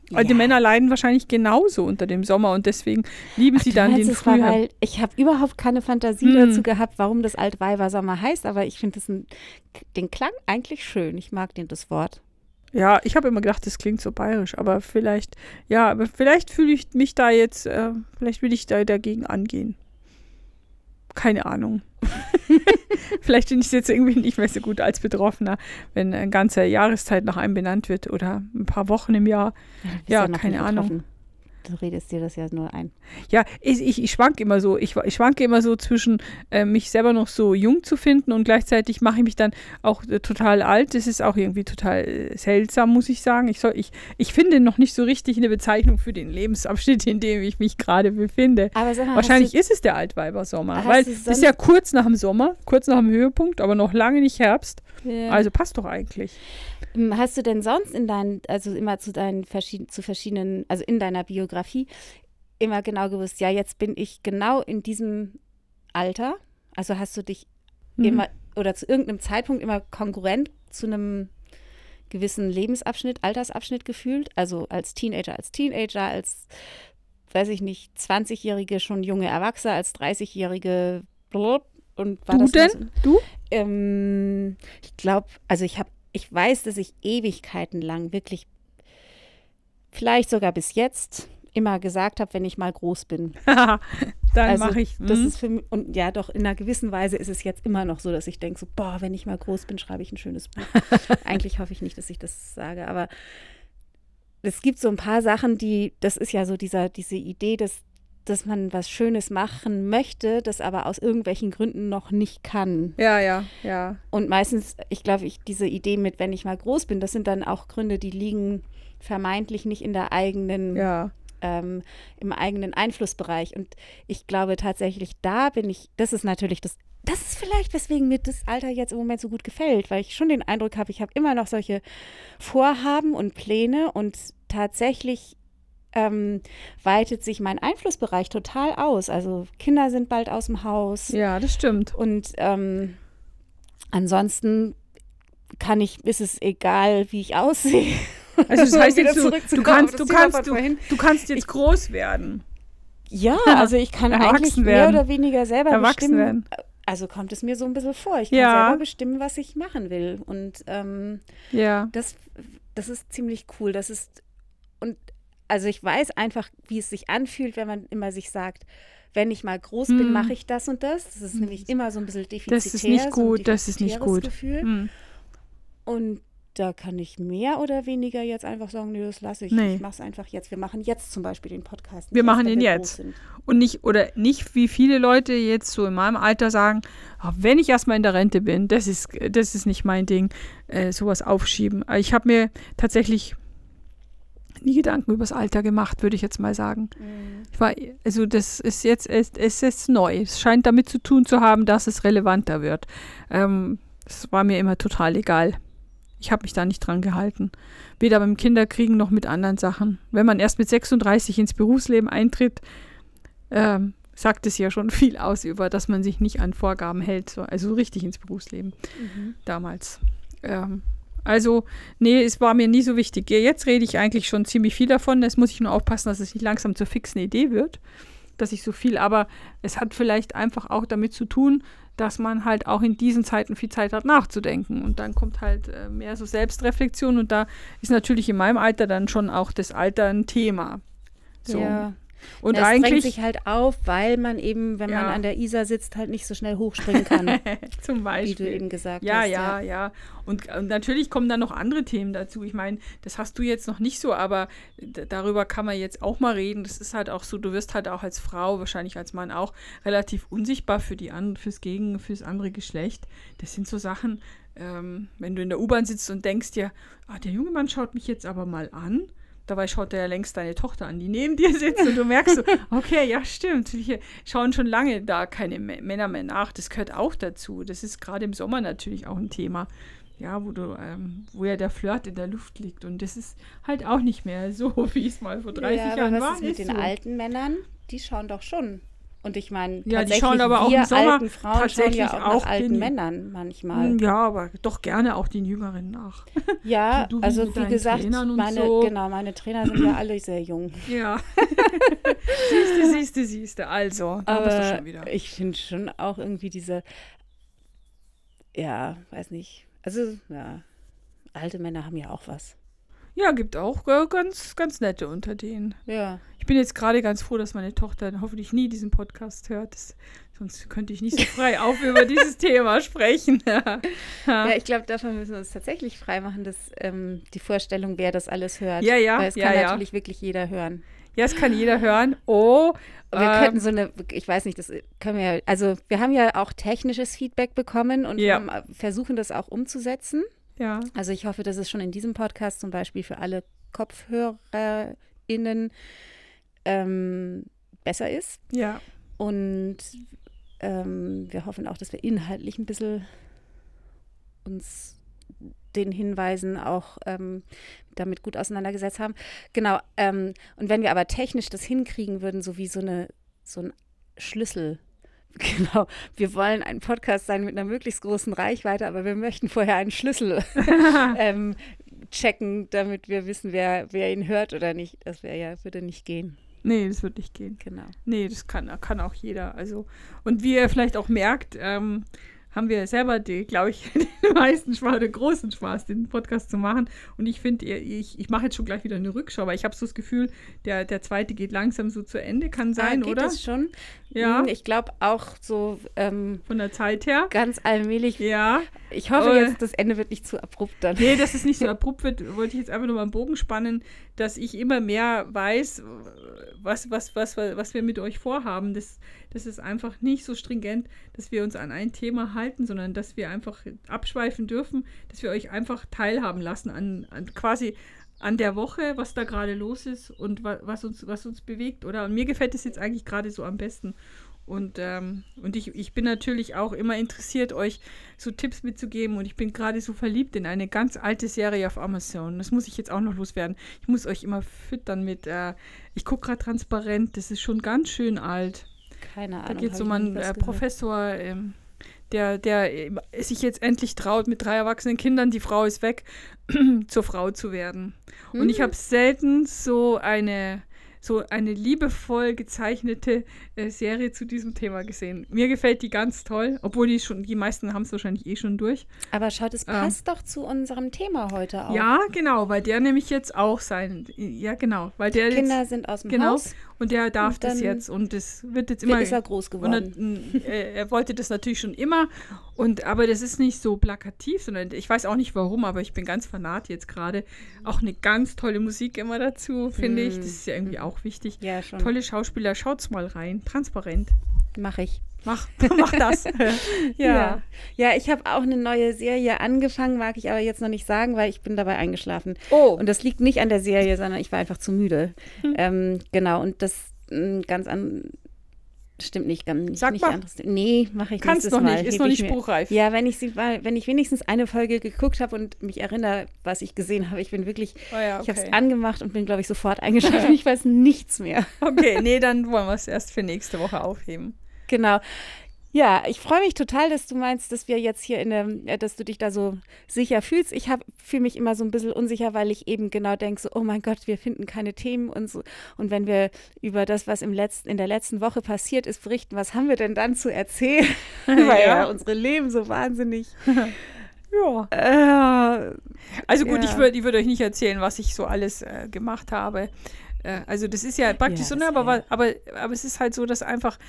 S2: Ja. Die Männer leiden wahrscheinlich genauso unter dem Sommer und deswegen lieben Ach, sie dann den. War, weil
S1: ich habe überhaupt keine Fantasie hm. dazu gehabt, warum das Altweiber-Sommer heißt, aber ich finde den Klang eigentlich schön. Ich mag den das Wort.
S2: Ja, ich habe immer gedacht, das klingt so bayerisch, aber vielleicht, ja, aber vielleicht fühle ich mich da jetzt, äh, vielleicht will ich da dagegen angehen. Keine Ahnung. Vielleicht finde ich es jetzt irgendwie nicht mehr so gut als Betroffener, wenn eine ganze Jahreszeit nach einem benannt wird oder ein paar Wochen im Jahr. Ja, ja keine Ahnung
S1: du redest dir das ja nur ein.
S2: Ja, ich, ich, ich schwanke immer so. Ich, ich schwanke immer so zwischen äh, mich selber noch so jung zu finden und gleichzeitig mache ich mich dann auch äh, total alt. Das ist auch irgendwie total äh, seltsam, muss ich sagen. Ich, soll, ich, ich finde noch nicht so richtig eine Bezeichnung für den Lebensabschnitt, in dem ich mich gerade befinde. Aber mal, Wahrscheinlich ist es der Altweibersommer, weil es ist ja kurz nach dem Sommer, kurz nach dem Höhepunkt, aber noch lange nicht Herbst. Ja. Also passt doch eigentlich.
S1: Hm, hast du denn sonst in deinen, also immer zu deinen verschiedenen, zu verschiedenen, also in deiner Biografie immer genau gewusst, ja, jetzt bin ich genau in diesem Alter? Also hast du dich mhm. immer oder zu irgendeinem Zeitpunkt immer konkurrent zu einem gewissen Lebensabschnitt, Altersabschnitt gefühlt? Also als Teenager, als Teenager, als, weiß ich nicht, 20-Jährige schon junge Erwachsene, als 30-Jährige und
S2: war du das denn? So? Du?
S1: Ähm, ich glaube, also ich habe ich weiß, dass ich Ewigkeiten lang wirklich, vielleicht sogar bis jetzt, immer gesagt habe, wenn ich mal groß bin.
S2: Dann also, mache ich.
S1: Das mhm. ist für mich, und ja, doch in einer gewissen Weise ist es jetzt immer noch so, dass ich denke, so, boah, wenn ich mal groß bin, schreibe ich ein schönes Buch. Eigentlich hoffe ich nicht, dass ich das sage, aber es gibt so ein paar Sachen, die, das ist ja so dieser, diese Idee des dass man was Schönes machen möchte, das aber aus irgendwelchen Gründen noch nicht kann.
S2: Ja, ja, ja.
S1: Und meistens, ich glaube, ich, diese Idee mit, wenn ich mal groß bin, das sind dann auch Gründe, die liegen vermeintlich nicht in der eigenen,
S2: ja.
S1: Ähm, im eigenen Einflussbereich. Und ich glaube tatsächlich, da bin ich, das ist natürlich das das ist vielleicht, weswegen mir das Alter jetzt im Moment so gut gefällt, weil ich schon den Eindruck habe, ich habe immer noch solche Vorhaben und Pläne und tatsächlich ähm, weitet sich mein Einflussbereich total aus. Also Kinder sind bald aus dem Haus.
S2: Ja, das stimmt.
S1: Und ähm, ansonsten kann ich, ist es egal, wie ich aussehe.
S2: Also das heißt jetzt, du, du kannst, du kannst, du, du kannst jetzt ich, groß werden.
S1: Ja, also ich kann eigentlich mehr
S2: werden.
S1: oder weniger selber
S2: Erwachsen
S1: bestimmen.
S2: Werden.
S1: Also kommt es mir so ein bisschen vor. Ich kann
S2: ja.
S1: selber bestimmen, was ich machen will. Und ähm,
S2: ja.
S1: das, das ist ziemlich cool. Das ist, und also ich weiß einfach, wie es sich anfühlt, wenn man immer sich sagt, wenn ich mal groß bin, hm. mache ich das und das. Das ist hm. nämlich immer so ein bisschen defizitär.
S2: Das ist nicht gut, so das ist nicht gut.
S1: Gefühl. Hm. Und da kann ich mehr oder weniger jetzt einfach sagen, nee, das lasse ich.
S2: Nee.
S1: Ich mache es einfach jetzt. Wir machen jetzt zum Beispiel den Podcast.
S2: Wir machen ihn jetzt. Und nicht, oder nicht wie viele Leute jetzt so in meinem Alter sagen, oh, wenn ich erstmal in der Rente bin, das ist, das ist nicht mein Ding, äh, sowas aufschieben. Ich habe mir tatsächlich nie Gedanken über das Alter gemacht, würde ich jetzt mal sagen. Mhm. Ich war, also das ist jetzt, es, es ist neu. Es scheint damit zu tun zu haben, dass es relevanter wird. Ähm, das war mir immer total egal. Ich habe mich da nicht dran gehalten. Weder beim Kinderkriegen noch mit anderen Sachen. Wenn man erst mit 36 ins Berufsleben eintritt, ähm, sagt es ja schon viel aus über, dass man sich nicht an Vorgaben hält. So, also richtig ins Berufsleben mhm. damals. Ähm, also, nee, es war mir nie so wichtig. Jetzt rede ich eigentlich schon ziemlich viel davon. Jetzt muss ich nur aufpassen, dass es nicht langsam zur fixen Idee wird, dass ich so viel, aber es hat vielleicht einfach auch damit zu tun, dass man halt auch in diesen Zeiten viel Zeit hat nachzudenken. Und dann kommt halt äh, mehr so Selbstreflexion und da ist natürlich in meinem Alter dann schon auch das Alter ein Thema.
S1: So. Ja.
S2: Und
S1: das
S2: eigentlich
S1: sich halt auf, weil man eben, wenn
S2: Ja.
S1: man an der Isar sitzt, halt nicht so schnell hochspringen kann,
S2: zum
S1: wie
S2: Beispiel.
S1: du eben gesagt
S2: Ja,
S1: hast.
S2: ja, ja. Und, und natürlich kommen dann noch andere Themen dazu. Ich meine, das hast du jetzt noch nicht so, aber darüber kann man jetzt auch mal reden. Das ist halt auch so, du wirst halt auch als Frau, wahrscheinlich als Mann auch, relativ unsichtbar für die an, fürs Gegen, fürs andere Geschlecht. Das sind so Sachen, ähm, wenn du in der U-Bahn sitzt und denkst dir, ah, der junge Mann schaut mich jetzt aber mal an. Dabei schaut er ja längst deine Tochter an, die neben dir sitzt und du merkst so, okay, ja, stimmt. Hier schauen schon lange da keine Mä- Männer mehr nach. Das gehört auch dazu. Das ist gerade im Sommer natürlich auch ein Thema. Ja, wo du, ähm, wo ja der Flirt in der Luft liegt. Und das ist halt auch nicht mehr so, wie es mal vor 30
S1: ja,
S2: Jahren
S1: aber
S2: war.
S1: was ist mit den
S2: so.
S1: alten Männern? Die schauen doch schon. Und ich meine,
S2: Ja, die schauen aber auch im Sommer
S1: alten Frauen schauen
S2: tatsächlich
S1: ja auch,
S2: auch
S1: nach alten
S2: den-
S1: Männern manchmal.
S2: Ja, aber doch gerne auch den Jüngeren nach.
S1: Ja,
S2: Du-
S1: also wie gesagt, meine,
S2: so.
S1: genau, meine Trainer sind ja alle sehr jung.
S2: Ja. siehste, siehste, siehste. Also, da bist du
S1: Aber
S2: schon wieder.
S1: ich finde schon auch irgendwie diese, ja, weiß nicht. Also, ja, alte Männer haben ja auch was.
S2: Ja, gibt auch äh, ganz, ganz nette unter denen.
S1: Ja.
S2: Ich bin jetzt gerade ganz froh, dass meine Tochter hoffentlich nie diesen Podcast hört. Das, sonst könnte ich nicht so frei auf über dieses Thema sprechen. ja,
S1: ich glaube, davon müssen wir uns tatsächlich freimachen, dass ähm, die Vorstellung, wer das alles hört.
S2: Ja, ja,
S1: Weil es
S2: ja,
S1: kann
S2: ja.
S1: natürlich wirklich jeder hören.
S2: ja, es kann jeder hören. Oh,
S1: Wir
S2: ähm,
S1: könnten so eine, ich weiß nicht, das können wir ja, also wir haben ja auch technisches Feedback bekommen und
S2: Ja.
S1: haben, äh, versuchen das auch umzusetzen.
S2: ja,
S1: Also ich hoffe, dass es schon in diesem Podcast zum Beispiel für alle KopfhörerInnen ähm, besser ist.
S2: ja.
S1: Und ähm, wir hoffen auch, dass wir inhaltlich ein bisschen uns den Hinweisen auch ähm, damit gut auseinandergesetzt haben. Genau. Ähm, und wenn wir aber technisch das hinkriegen würden, so wie so eine so ein Schlüssel. Genau. Wir wollen ein Podcast sein mit einer möglichst großen Reichweite, aber wir möchten vorher einen Schlüssel ähm, checken, damit wir wissen, wer, wer ihn hört oder nicht. Das wäre ja, würde nicht gehen.
S2: Nee, das wird nicht gehen.
S1: Genau.
S2: Nee, das kann, kann auch jeder. Also, und wie ihr vielleicht auch merkt, ähm, haben wir selber, glaube ich, den meisten Spaß, den großen Spaß, den Podcast zu machen. Und ich finde, ich, ich mache jetzt schon gleich wieder eine Rückschau, weil ich habe so das Gefühl, der, der zweite geht langsam so zu Ende, kann sein,
S1: ah, geht
S2: oder?
S1: das schon?
S2: Ja.
S1: Hm, Ich glaube auch so ähm,
S2: Von der Zeit her.
S1: ganz allmählich.
S2: Ja.
S1: Ich hoffe
S2: Äh.
S1: jetzt, das Ende wird nicht zu abrupt dann.
S2: Nee, dass es nicht so abrupt wird, wollte ich jetzt einfach nur mal einen Bogen spannen, dass ich immer mehr weiß, was, was, was, was wir mit euch vorhaben. Das, das ist einfach nicht so stringent, dass wir uns an ein Thema halten, sondern dass wir einfach abschweifen dürfen, dass wir euch einfach teilhaben lassen an, an quasi an der Woche, was da gerade los ist und wa was, uns, was uns bewegt, oder? Und mir gefällt es jetzt eigentlich gerade so am besten. Und, ähm, und ich, ich bin natürlich auch immer interessiert, euch so Tipps mitzugeben. Und ich bin gerade so verliebt in eine ganz alte Serie auf Amazon. Das muss ich jetzt auch noch loswerden. Ich muss euch immer füttern mit, äh, ich gucke gerade transparent, das ist schon ganz schön alt.
S1: Keine Ahnung.
S2: Da geht es um einen äh. Professor, ähm, der, der äh, sich jetzt endlich traut, mit drei erwachsenen Kindern, die Frau ist weg, zur Frau zu werden. Und ich
S1: Hm.
S2: habe selten so eine, so eine liebevoll gezeichnete äh, Serie zu diesem Thema gesehen. Mir gefällt die ganz toll, obwohl die schon, die meisten haben es wahrscheinlich eh schon durch.
S1: Aber schaut, es
S2: Ah.
S1: passt doch zu unserem Thema heute auch.
S2: Ja, genau, weil der nämlich jetzt auch sein, ja genau, weil der
S1: Kinder
S2: jetzt,
S1: sind aus dem
S2: genau,
S1: Haus.
S2: Und der darf
S1: Und
S2: das jetzt und das wird jetzt
S1: Immer ist er groß
S2: Und
S1: geworden.
S2: er, äh, er wollte das natürlich schon immer. Und aber das ist nicht so plakativ, sondern ich weiß auch nicht warum, aber ich bin ganz fanat jetzt gerade. Auch eine ganz tolle Musik immer dazu, finde ich. Das ist ja irgendwie auch wichtig.
S1: ja, schon.
S2: Tolle Schauspieler, schaut's mal rein. Transparent.
S1: Mache ich.
S2: Mach, mach das.
S1: Ja, ja ich habe auch eine neue Serie angefangen, mag ich aber jetzt noch nicht sagen, weil ich bin dabei eingeschlafen.
S2: Oh.
S1: Und das liegt nicht an der Serie, sondern ich war einfach zu müde.
S2: Hm.
S1: Ähm, genau, und das mh, ganz an. Stimmt nicht, ganz
S2: Sag
S1: nicht
S2: mal.
S1: anderes. Nee, mache ich
S2: Kannst noch
S1: Mal.
S2: nicht, ist noch
S1: ich
S2: nicht spruchreif.
S1: Ja, wenn ich sie, weil- wenn ich wenigstens eine Folge geguckt habe und mich erinnere, was ich gesehen habe, ich bin wirklich,
S2: Oh ja,
S1: ich habe es
S2: okay.
S1: angemacht und bin, glaube ich, sofort eingeschlafen. ich weiß nichts mehr.
S2: okay, nee, dann wollen wir es erst für nächste Woche aufheben.
S1: Genau. Ja, ich freue mich total, dass du meinst, dass wir jetzt hier in der, äh, dass du dich da so sicher fühlst. Ich fühle mich immer so ein bisschen unsicher, weil ich eben genau denke, so, oh mein Gott, wir finden keine Themen und so. Und wenn wir über das, was im letzten, in der letzten Woche passiert ist, berichten, was haben wir denn dann zu erzählen? weil ja unsere Leben so wahnsinnig.
S2: Ja.
S1: Äh,
S2: Also gut,
S1: Ja.
S2: ich würde ich würd euch nicht erzählen, was ich so alles äh, gemacht habe. Äh, also das ist ja praktisch
S1: Ja,
S2: so, ne, aber, aber, aber es ist halt so, dass einfach,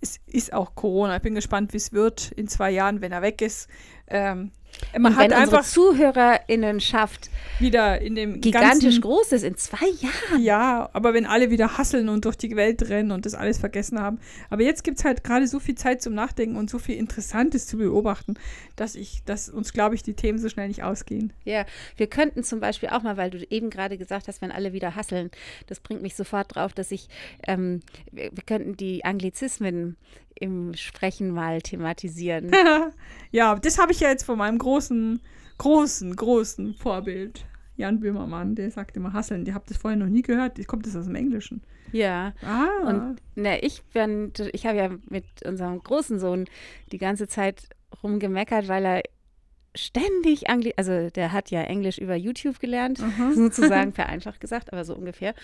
S2: es ist auch Corona. Ich bin gespannt, wie es wird in zwei Jahren, wenn er weg ist. Ähm, man
S1: Und
S2: hat
S1: wenn
S2: einfach
S1: ZuhörerInnenschaft
S2: wieder in dem
S1: gigantisch
S2: ganzen,
S1: groß ist, in zwei Jahren.
S2: Ja, aber wenn alle wieder hasseln und durch die Welt rennen und das alles vergessen haben. Aber jetzt gibt es halt gerade so viel Zeit zum Nachdenken und so viel Interessantes zu beobachten, dass ich, dass uns, glaube ich, die Themen so schnell nicht ausgehen.
S1: Ja, wir könnten zum Beispiel auch mal, weil du eben gerade gesagt hast, wenn alle wieder hasseln, das bringt mich sofort drauf, dass ich, ähm, wir, wir könnten die Anglizismen im Sprechen mal thematisieren.
S2: ja, das habe ich ja jetzt von meinem großen, großen, großen Vorbild. Jan Böhmermann, der sagt immer hasseln. Ihr habt das vorher noch nie gehört. Kommt das aus dem Englischen?
S1: ja.
S2: Ah.
S1: Und ne, ich bin, ich habe ja mit unserem großen Sohn die ganze Zeit rumgemeckert, weil er ständig Angli also der hat ja Englisch über YouTube gelernt,
S2: Aha.
S1: sozusagen vereinfacht gesagt, aber so ungefähr.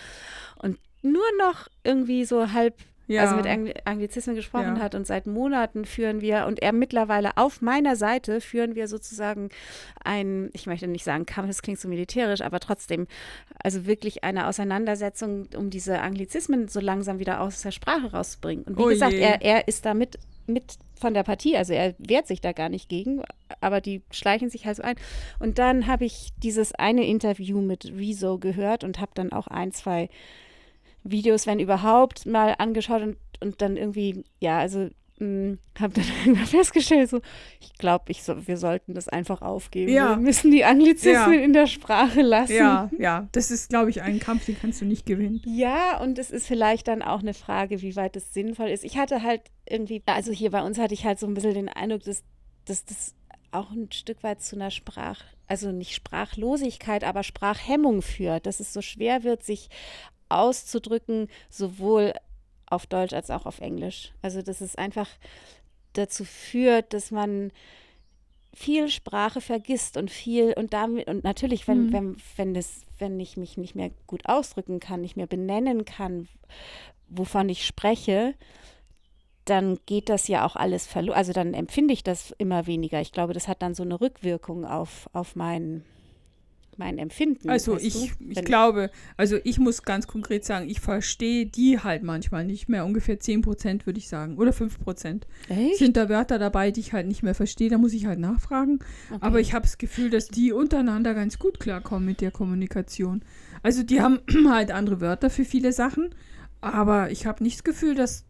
S1: Und nur noch irgendwie so halb
S2: ja.
S1: also mit Angli Anglizismen gesprochen
S2: Ja.
S1: hat und seit Monaten führen wir und er mittlerweile auf meiner Seite führen wir sozusagen ein, ich möchte nicht sagen Kampf, das klingt so militärisch, aber trotzdem, also wirklich eine Auseinandersetzung, um diese Anglizismen so langsam wieder aus der Sprache rauszubringen. Und wie
S2: Oh
S1: gesagt, er, er ist da mit, mit von der Partie, also er wehrt sich da gar nicht gegen, aber die schleichen sich halt so ein. Und dann habe ich dieses eine Interview mit Rezo gehört und habe dann auch ein, zwei Videos, wenn überhaupt, mal angeschaut und, und dann irgendwie, ja, also habe dann irgendwann festgestellt, so, ich glaube, ich so, wir sollten das einfach aufgeben.
S2: Ja.
S1: Wir müssen die Anglizismen
S2: Ja.
S1: in der Sprache lassen.
S2: ja, ja, das ist, glaube ich, ein Kampf, den kannst du nicht gewinnen.
S1: Ja, und es ist vielleicht dann auch eine Frage, wie weit es sinnvoll ist. Ich hatte halt irgendwie, also hier bei uns hatte ich halt so ein bisschen den Eindruck, dass, dass das auch ein Stück weit zu einer Sprach, also nicht Sprachlosigkeit, aber Sprachhemmung führt, dass es so schwer wird, sich auszudrücken, sowohl auf Deutsch als auch auf Englisch. Also dass es einfach dazu führt, dass man viel Sprache vergisst und viel und damit und natürlich, wenn,
S2: Mhm.
S1: wenn, wenn das, wenn ich mich nicht mehr gut ausdrücken kann, nicht mehr benennen kann, wovon ich spreche, dann geht das ja auch alles verloren. Also dann empfinde ich das immer weniger. Ich glaube, das hat dann so eine Rückwirkung auf, auf mein, mein Empfinden.
S2: Also ich,
S1: du?
S2: ich glaube, also ich muss ganz konkret sagen, ich verstehe die halt manchmal nicht mehr. Ungefähr 10% würde ich sagen. Oder 5%.
S1: Echt?
S2: Sind da Wörter dabei, die ich halt nicht mehr verstehe, da muss ich halt nachfragen.
S1: Okay.
S2: Aber ich habe das Gefühl, dass die untereinander ganz gut klarkommen mit der Kommunikation. Also die haben halt andere Wörter für viele Sachen, aber ich habe nicht das Gefühl, dass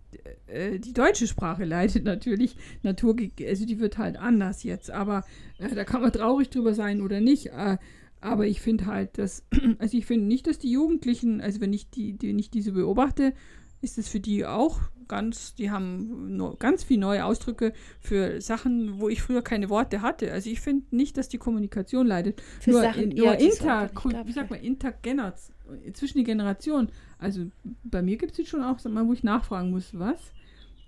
S2: äh, die deutsche Sprache leidet natürlich. Natur, also die wird halt anders jetzt, aber äh, da kann man traurig drüber sein oder nicht. Äh, aber ich finde halt, dass, also ich finde nicht, dass die Jugendlichen, also wenn ich die, die wenn ich diese beobachte, ist es für die auch ganz, die haben ganz viel neue Ausdrücke für Sachen, wo ich früher keine Worte hatte. Also ich finde nicht, dass die Kommunikation leidet.
S1: Für
S2: nur
S1: Sachen,
S2: in, nur inter, wie sagt man, intergeneration, zwischen die Generationen. Also bei mir gibt es jetzt schon auch, sag mal, wo ich nachfragen muss, was?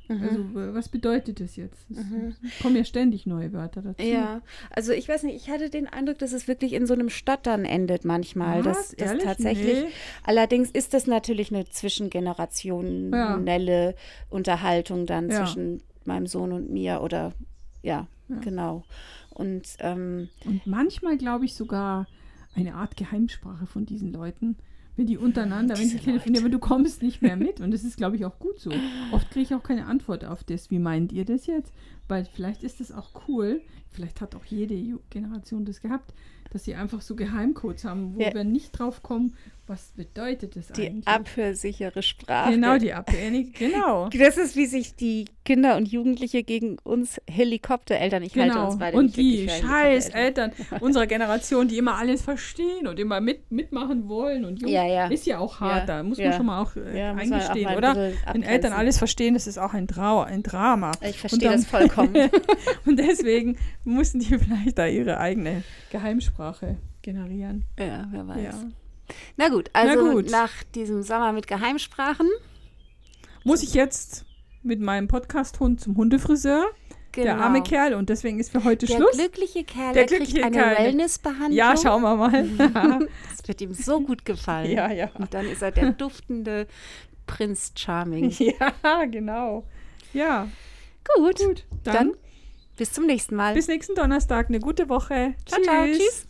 S1: Mhm.
S2: Also was bedeutet das jetzt? Es
S1: Mhm.
S2: kommen ja ständig neue Wörter dazu.
S1: Ja, also ich weiß nicht, ich hatte den Eindruck, dass es wirklich in so einem Stottern endet manchmal.
S2: Was?
S1: Dass
S2: Ehrlich?
S1: tatsächlich.
S2: Nee.
S1: Allerdings ist das natürlich eine zwischengenerationelle Unterhaltung dann
S2: Ja.
S1: zwischen meinem Sohn und mir oder ja,
S2: Ja.
S1: genau. Und ähm,
S2: Und manchmal glaube ich sogar eine Art Geheimsprache von diesen Leuten. Wenn die untereinander, wenn sie
S1: Diese
S2: telefonieren, aber du kommst nicht mehr mit. Und das ist, glaube ich, auch gut so. Oft kriege ich auch keine Antwort auf das. Wie meint ihr das jetzt? Weil vielleicht ist das auch cool. Vielleicht hat auch jede Generation das gehabt, dass sie einfach so Geheimcodes haben, wo
S1: Ja.
S2: wir nicht drauf kommen, was bedeutet das
S1: die
S2: eigentlich.
S1: abhörsichere Sprache.
S2: Genau, die Abhörig, genau.
S1: Das ist, wie sich die Kinder und Jugendliche gegen uns Helikoptereltern, ich halte
S2: Genau.
S1: uns beide
S2: Und
S1: nicht
S2: die scheiß. Eltern unserer Generation, die immer alles verstehen und immer mit, mitmachen wollen und jung,
S1: Ja, ja.
S2: ist ja auch hart.
S1: Ja,
S2: Da muss man schon mal auch äh,
S1: auch
S2: eingestehen,
S1: ein
S2: oder? Wenn Eltern alles verstehen, das ist auch ein, Trau ein Drama.
S1: Ich verstehe
S2: dann-
S1: das vollkommen.
S2: Und deswegen mussten die vielleicht da ihre eigene Geheimsprache generieren.
S1: ja, wer weiß.
S2: Ja.
S1: Na gut, also
S2: gut.
S1: nach diesem Sommer mit Geheimsprachen.
S2: Muss ich jetzt mit meinem Podcast-Hund zum Hundefriseur? Der arme Kerl. Und deswegen ist für heute
S1: Genau. Der
S2: Schluss.
S1: glückliche Kerl,
S2: Der
S1: der, kriegt
S2: glückliche
S1: eine
S2: Kerl.
S1: Wellnessbehandlung.
S2: Ja, schauen wir mal.
S1: Das wird ihm so gut gefallen.
S2: ja, ja.
S1: Und dann ist er der duftende Prinz Charming.
S2: Ja, genau. Ja,
S1: Gut,
S2: gut.
S1: dann, bis zum nächsten Mal.
S2: Bis nächsten Donnerstag. Eine gute Woche.
S1: ciao, ciao. Tschüss.